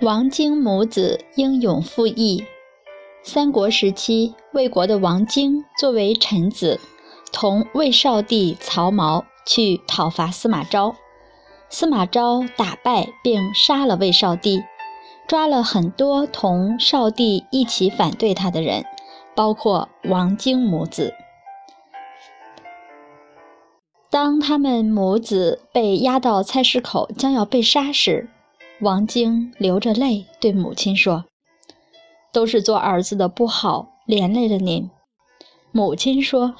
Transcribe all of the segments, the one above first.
王经母子英勇赴义。三国时期，魏国的王经作为臣子，同魏少帝曹髦去讨伐司马昭。司马昭打败并杀了魏少帝，抓了很多同少帝一起反对他的人，包括王经母子。当他们母子被押到菜市口，将要被杀时，王晶流着泪对母亲说：“都是做儿子的不好，连累了您。”母亲说：“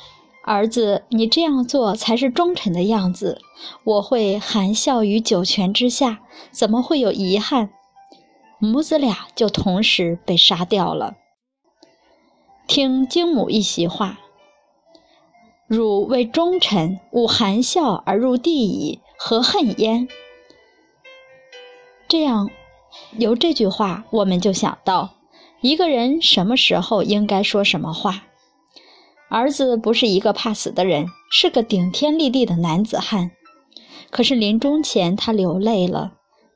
儿子，你这样做才是忠臣的样子。我会含笑于九泉之下，怎么会有遗憾？”母子俩就同时被杀掉了。听京母一席话：“汝为忠臣，吾含笑而入地矣，何恨焉？”这样，由这句话，我们就想到，一个人什么时候应该说什么话。儿子不是一个怕死的人，是个顶天立地的男子汉。可是临终前，他流泪了。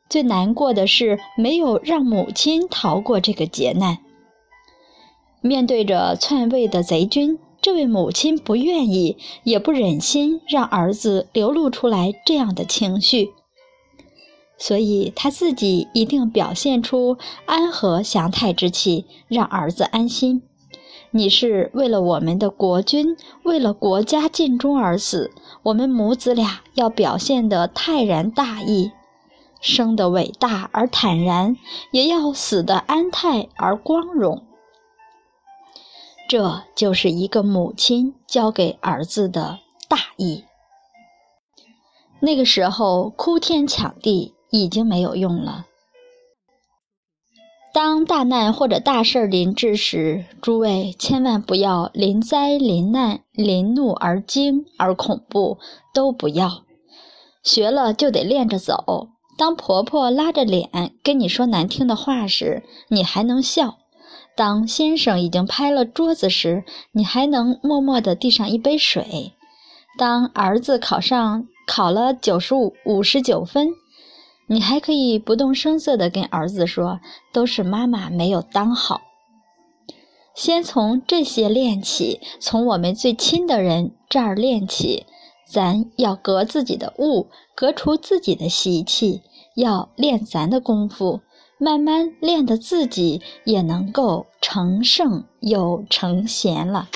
最难过的是，没有让母亲逃过这个劫难。面对着篡位的贼军，这位母亲不愿意，也不忍心让儿子流露出来这样的情绪。所以他自己一定表现出安和祥泰之气，让儿子安心。你是为了我们的国君，为了国家尽忠而死，我们母子俩要表现得泰然大义，生得伟大而坦然，也要死得安泰而光荣。这就是一个母亲教给儿子的大义。那个时候，哭天抢地。已经没有用了。当大难或者大事临至时，诸位千万不要临灾临难、临怒而惊而恐怖，都不要。学了就得练着走。当婆婆拉着脸跟你说难听的话时，你还能笑；当先生已经拍了桌子时，你还能默默地递上一杯水；当儿子考上考了九十五五十九分。你还可以不动声色地跟儿子说：“都是妈妈没有当好。”先从这些练起，从我们最亲的人这儿练起。咱要革自己的物，革除自己的习气，要练咱的功夫，慢慢练得自己也能够成圣又成贤了。